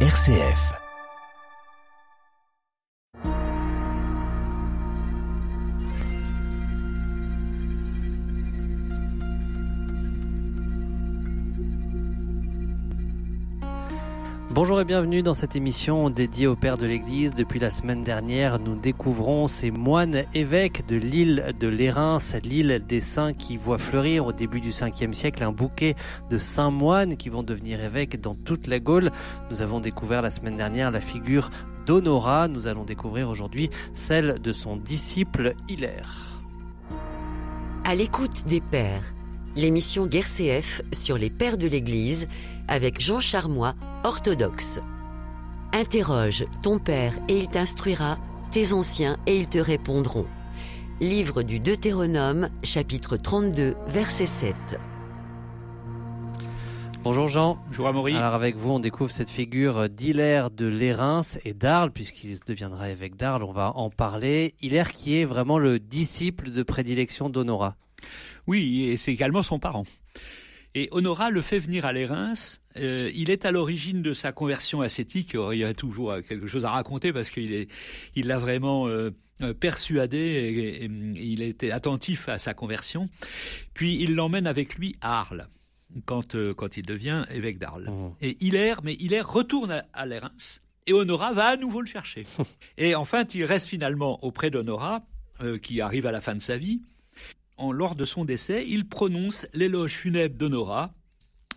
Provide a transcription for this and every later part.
RCF. Bonjour et bienvenue dans cette émission dédiée au Père de l'Église. Depuis la semaine dernière, nous découvrons ces moines évêques de l'île de Lérins, l'île des saints qui voit fleurir au début du 5e siècle un bouquet de saints moines qui vont devenir évêques dans toute la Gaule. Nous avons découvert la semaine dernière la figure d'Honora. Nous allons découvrir aujourd'hui celle de son disciple Hilaire. À l'écoute des pères, l'émission Guerre CF sur les pères de l'Église avec Jean Charmois, orthodoxe. Interroge ton père et il t'instruira, tes anciens et ils te répondront. Livre du Deutéronome, chapitre 32, verset 7. Bonjour Jean. Bonjour Amaury. Alors avec vous, on découvre cette figure d'Hilaire de Lérins et d'Arles, puisqu'il deviendra évêque d'Arles, on va en parler. Hilaire qui est vraiment le disciple de prédilection d'Honora. Oui, et c'est également son parent. Et Honora le fait venir à Lérins. Euh, il est à l'origine de sa conversion ascétique. il y a toujours quelque chose à raconter parce qu'il est, il l'a vraiment euh, euh, persuadé et, il était attentif à sa conversion. Puis il l'emmène avec lui à Arles quand, quand il devient évêque d'Arles. Mmh. Et Hilaire, mais Hilaire retourne à, à Lérins et Honora va à nouveau le chercher. et enfin, il reste finalement auprès d'Honora, qui arrive à la fin de sa vie lors de son décès, il prononce l'éloge funèbre d'Honora.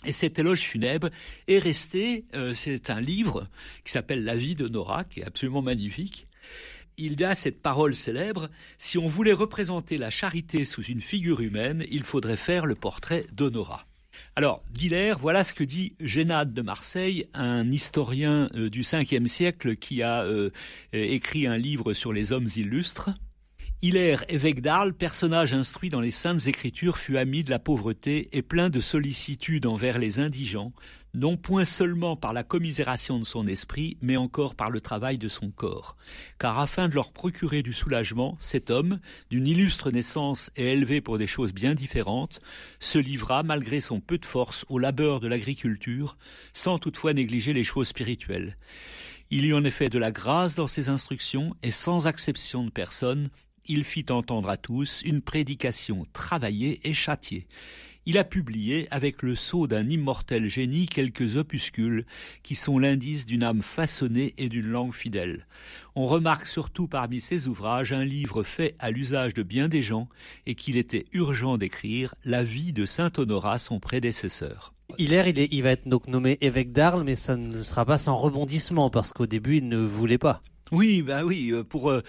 Et cet éloge funèbre est resté, euh, c'est un livre qui s'appelle La vie d'Honora, qui est absolument magnifique. Il y a cette parole célèbre, si on voulait représenter la charité sous une figure humaine, il faudrait faire le portrait d'Honora. Alors, d'Hilaire, voilà ce que dit Génade de Marseille, un historien euh, du 5e siècle qui a euh, écrit un livre sur les hommes illustres. Hilaire, évêque d'Arles, personnage instruit dans les saintes écritures, fut ami de la pauvreté et plein de sollicitude envers les indigents, non point seulement par la commisération de son esprit, mais encore par le travail de son corps. Car afin de leur procurer du soulagement, cet homme, d'une illustre naissance et élevé pour des choses bien différentes, se livra, malgré son peu de force, au labeur de l'agriculture, sans toutefois négliger les choses spirituelles. Il y en effet de la grâce dans ses instructions, et sans acception de personne, il fit entendre à tous une prédication travaillée et châtiée. Il a publié, avec le sceau d'un immortel génie, quelques opuscules qui sont l'indice d'une âme façonnée et d'une langue fidèle. On remarque surtout parmi ses ouvrages un livre fait à l'usage de bien des gens et qu'il était urgent d'écrire, La vie de saint Honorat, son prédécesseur. Hilaire, il, va être nommé évêque d'Arles, mais ça ne sera pas sans rebondissement, parce qu'au début, il ne voulait pas. Oui, bah oui, euh, pour euh,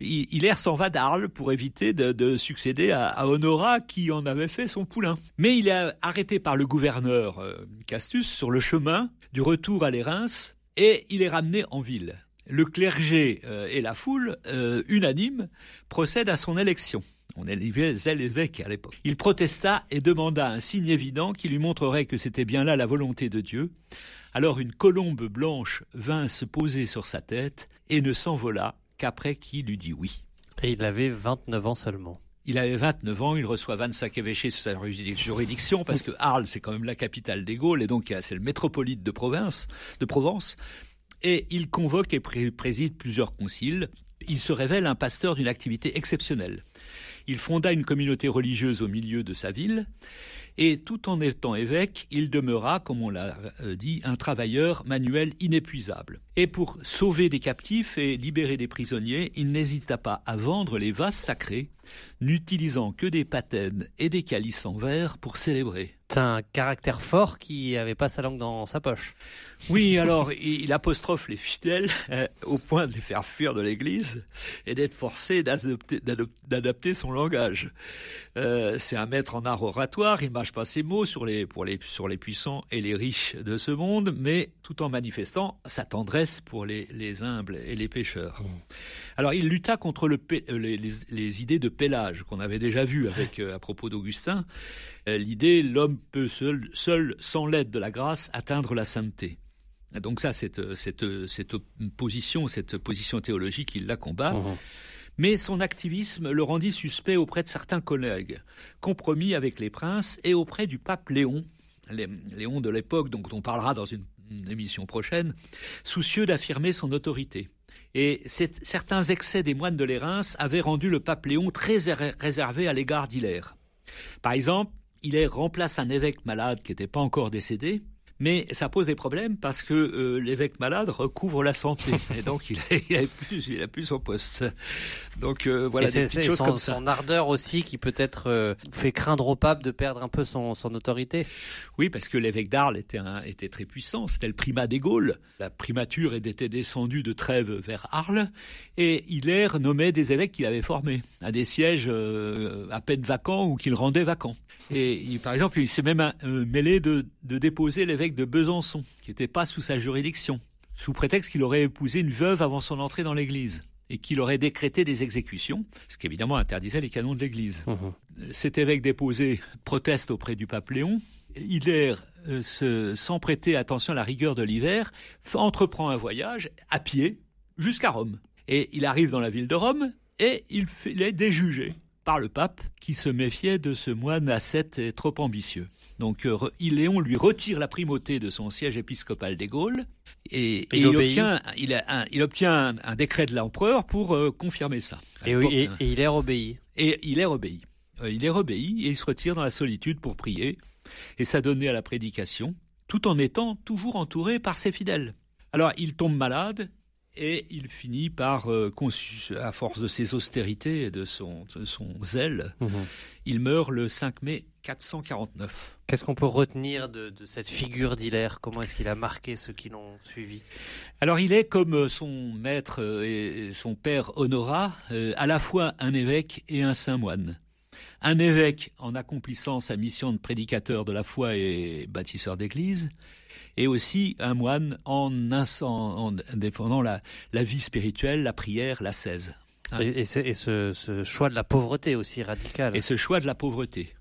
Hilaire s'en va d'Arles pour éviter de, succéder à, Honora qui en avait fait son poulain. Mais il est arrêté par le gouverneur euh, Castus sur le chemin du retour à l'Érins et il est ramené en ville. Le clergé et la foule, unanime, procèdent à son élection. On élevait l'évêque à l'époque. Il protesta et demanda un signe évident qui lui montrerait que c'était bien là la volonté de Dieu. Alors une colombe blanche vint se poser sur sa tête et ne s'envola qu'après qu'il eut dit oui. Et il avait 29 ans seulement. Il avait 29 ans, il reçoit 25 évêchés sous sa juridiction parce que Arles, c'est quand même la capitale des Gaules et donc c'est le métropolite de province, de Provence. Et il convoque et préside plusieurs conciles. Il se révèle un pasteur d'une activité exceptionnelle. Il fonda une communauté religieuse au milieu de sa ville et tout en étant évêque, il demeura, comme on l'a euh, dit, un travailleur manuel inépuisable. Et pour sauver des captifs et libérer des prisonniers, il n'hésita pas à vendre les vases sacrés, n'utilisant que des patènes et des calices en verre pour célébrer. C'est un caractère fort qui avait pas sa langue dans sa poche. Oui, alors il apostrophe les fidèles euh, au point de les faire fuir de l'Église et d'être forcé d'adapter son langage. Euh, c'est un maître en art oratoire, il pas ses mots sur les, pour les, sur les puissants et les riches de ce monde, mais tout en manifestant sa tendresse pour les, les humbles et les pécheurs. Mmh. Alors il lutta contre le, euh, les, les, idées de pélage qu'on avait déjà vues avec, à propos d'Augustin. L'idée, l'homme peut seul, seul sans l'aide de la grâce, atteindre la sainteté. Donc ça, cette, cette, cette position, cette position théologique, il la combat. Mmh. Mais son activisme le rendit suspect auprès de certains collègues, compromis avec les princes et auprès du pape Léon, Léon de l'époque, dont on parlera dans une, émission prochaine, soucieux d'affirmer son autorité. Et certains excès des moines de Lérins avaient rendu le pape Léon très réservé à l'égard d'Hilaire. Par exemple, Hilaire remplace un évêque malade qui n'était pas encore décédé, mais ça pose des problèmes parce que euh, l'évêque malade recouvre la santé et donc il a, plus, il a plus son poste. Donc euh, voilà des petites choses son, comme ça. Son ardeur aussi qui peut-être euh, fait craindre au pape de perdre un peu son, son autorité. Oui, parce que l'évêque d'Arles était, était très puissant. C'était le primat des Gaules. La primature était descendue de Trèves vers Arles et Hilaire nommait des évêques qu'il avait formés à des sièges à peine vacants ou qu'il rendait vacants. Et par exemple, il s'est même mêlé de, de déposer l'évêque de Besançon, qui n'était pas sous sa juridiction, sous prétexte qu'il aurait épousé une veuve avant son entrée dans l'Église et qu'il aurait décrété des exécutions, ce qui évidemment interdisait les canons de l'Église. Mmh. Cet évêque déposé proteste auprès du pape Léon. Hilaire, euh, sans prêter attention à la rigueur de l'hiver, entreprend un voyage à pied jusqu'à Rome. Et il arrive dans la ville de Rome et il, il est déjugé par le pape qui se méfiait de ce moine ascète et trop ambitieux. Donc euh, Léon lui retire la primauté de son siège épiscopal des Gaules et, il, obtient, il, un, il, obtient, un, décret de l'empereur pour euh, confirmer ça. Et, et, il est obéi. Et il est obéi. Euh, il est obéi et il se retire dans la solitude pour prier et s'adonner à la prédication, tout en étant toujours entouré par ses fidèles. Alors il tombe malade et il finit par, euh, à force de ses austérités et de son, son zèle, mhm. il meurt le 5 mai 449. Qu'est-ce qu'on peut retenir de, cette figure d'Hilaire? Comment est-ce qu'il a marqué ceux qui l'ont suivi? Alors il est comme son maître euh, et son père Honora, euh, à la fois un évêque et un saint moine. Un évêque en accomplissant sa mission de prédicateur de la foi et bâtisseur d'église, et aussi un moine en, défendant la, vie spirituelle, la prière, la cèse. Et, ce, choix de la pauvreté aussi radical. Et ce choix de la pauvreté.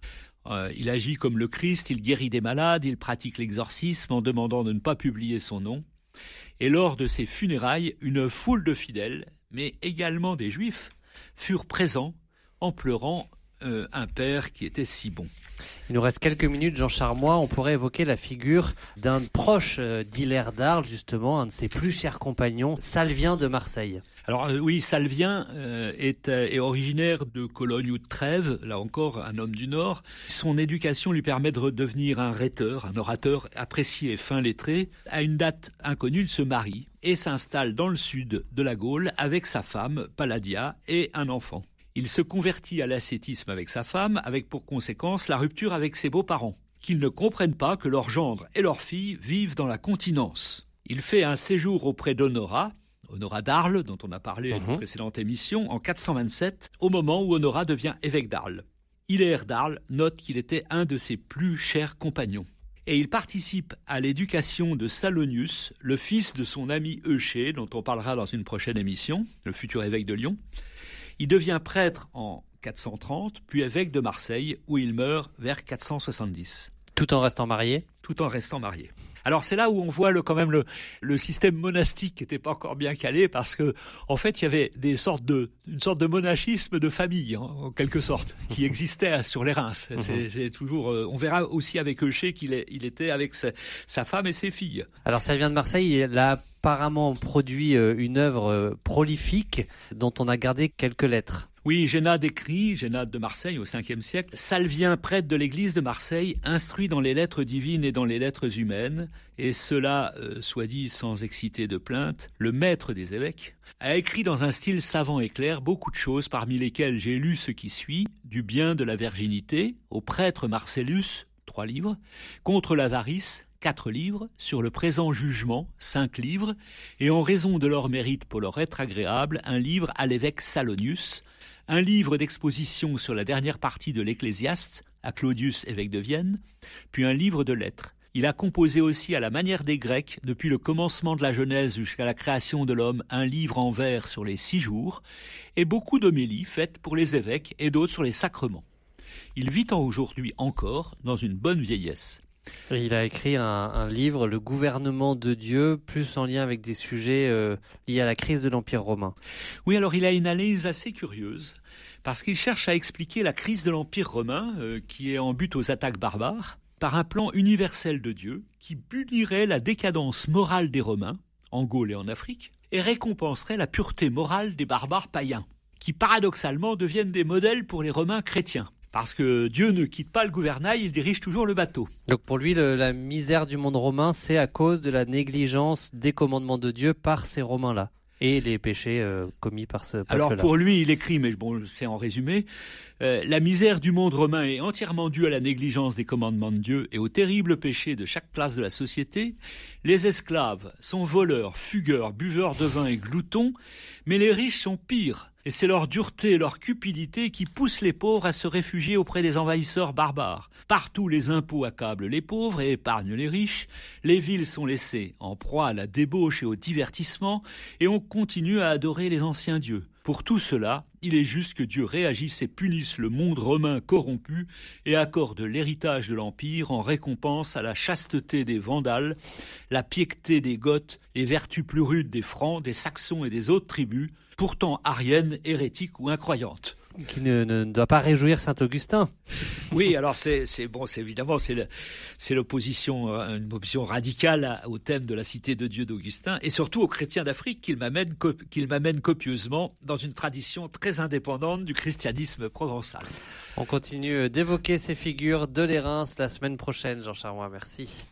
Euh, il agit comme le Christ, il guérit des malades, il pratique l'exorcisme en demandant de ne pas publier son nom. Et lors de ses funérailles, une foule de fidèles, mais également des juifs, furent présents en pleurant euh, un père qui était si bon. Il nous reste quelques minutes, Jean Charmois. On pourrait évoquer la figure d'un proche euh, d'Hilaire d'Arles, justement, un de ses plus chers compagnons, Salvien de Marseille. Alors euh, oui, Salvien est, est, originaire de Cologne ou de Trèves, là encore un homme du Nord. Son éducation lui permet de devenir un rhéteur, un orateur apprécié et fin lettré. À une date inconnue, il se marie et s'installe dans le sud de la Gaule avec sa femme, Palladia, et un enfant. Il se convertit à l'ascétisme avec sa femme, avec pour conséquence la rupture avec ses beaux-parents, qu'ils ne comprennent pas que leur gendre et leur fille vivent dans la continence. Il fait un séjour auprès d'Honora, Honora d'Arles, dont on a parlé à une mhm. précédente émission, en 427, au moment où Honora devient évêque d'Arles. Hilaire d'Arles note qu'il était un de ses plus chers compagnons. Et il participe à l'éducation de Salonius, le fils de son ami Euché, dont on parlera dans une prochaine émission, le futur évêque de Lyon, il devient prêtre en 430, puis évêque de Marseille, où il meurt vers 470. Tout en restant marié Tout en restant marié. Alors c'est là où on voit le, quand même le, le système monastique qui n'était pas encore bien calé parce que en fait il y avait des sortes de une sorte de monachisme de famille hein, en quelque sorte qui existait sur les Reims. Mhm. C'est toujours euh, on verra aussi avec Eucher qu'il il était avec sa, sa, femme et ses filles. Alors ça vient de Marseille, il a apparemment produit euh, une œuvre euh, prolifique dont on a gardé quelques lettres. Oui, Génade écrit, Génade de Marseille au 5e siècle, Salvien, prêtre de l'église de Marseille, instruit dans les lettres divines et dans les lettres humaines, et cela, euh, soit dit sans exciter de plainte, le maître des évêques, a écrit dans un style savant et clair beaucoup de choses, parmi lesquelles j'ai lu ce qui suit, du bien de la virginité, au prêtre Marcellus, trois livres, contre l'avarice, quatre livres, sur le présent jugement, cinq livres, et en raison de leur mérite pour leur être agréable, un livre à l'évêque Salonius, un livre d'exposition sur la dernière partie de l'Ecclésiaste, à Claudius, évêque de Vienne, puis un livre de lettres. Il a composé aussi à la manière des Grecs, depuis le commencement de la Genèse jusqu'à la création de l'homme, un livre en vers sur les six jours, et beaucoup d'homélies faites pour les évêques et d'autres sur les sacrements. Il vit aujourd'hui encore dans une bonne vieillesse. Il a écrit un, livre, Le gouvernement de Dieu, plus en lien avec des sujets euh, liés à la crise de l'Empire romain. Oui, alors il a une analyse assez curieuse, parce qu'il cherche à expliquer la crise de l'Empire romain, euh, qui est en but aux attaques barbares, par un plan universel de Dieu qui punirait la décadence morale des Romains, en Gaule et en Afrique, et récompenserait la pureté morale des barbares païens, qui paradoxalement deviennent des modèles pour les Romains chrétiens. Parce que Dieu ne quitte pas le gouvernail, il dirige toujours le bateau. Donc pour lui, le, la misère du monde romain, c'est à cause de la négligence des commandements de Dieu par ces Romains-là et les péchés euh, commis par ce peuple-là. Alors pour lui, il écrit, mais bon, c'est en résumé, euh, la misère du monde romain est entièrement due à la négligence des commandements de Dieu et aux terribles péchés de chaque classe de la société. Les esclaves sont voleurs, fugueurs, buveurs de vin et gloutons, mais les riches sont pires. Et c'est leur dureté et leur cupidité qui poussent les pauvres à se réfugier auprès des envahisseurs barbares. Partout les impôts accablent les pauvres et épargnent les riches, les villes sont laissées en proie à la débauche et au divertissement, et on continue à adorer les anciens dieux. Pour tout cela, il est juste que Dieu réagisse et punisse le monde romain corrompu et accorde l'héritage de l'Empire en récompense à la chasteté des Vandales, la piété des Goths, les vertus plus rudes des Francs, des Saxons et des autres tribus, pourtant arienne, hérétique ou incroyante. Qui ne, ne doit pas réjouir saint Augustin. Oui, alors c'est bon, c'est évidemment c'est l'opposition, euh, une opposition radicale au thème de la cité de Dieu d'Augustin et surtout aux chrétiens d'Afrique qu'il m'amène qu'il m'amène copieusement dans une tradition très indépendante du christianisme provençal. On continue d'évoquer ces figures de l'Érins la semaine prochaine, Jean Charmois. Merci.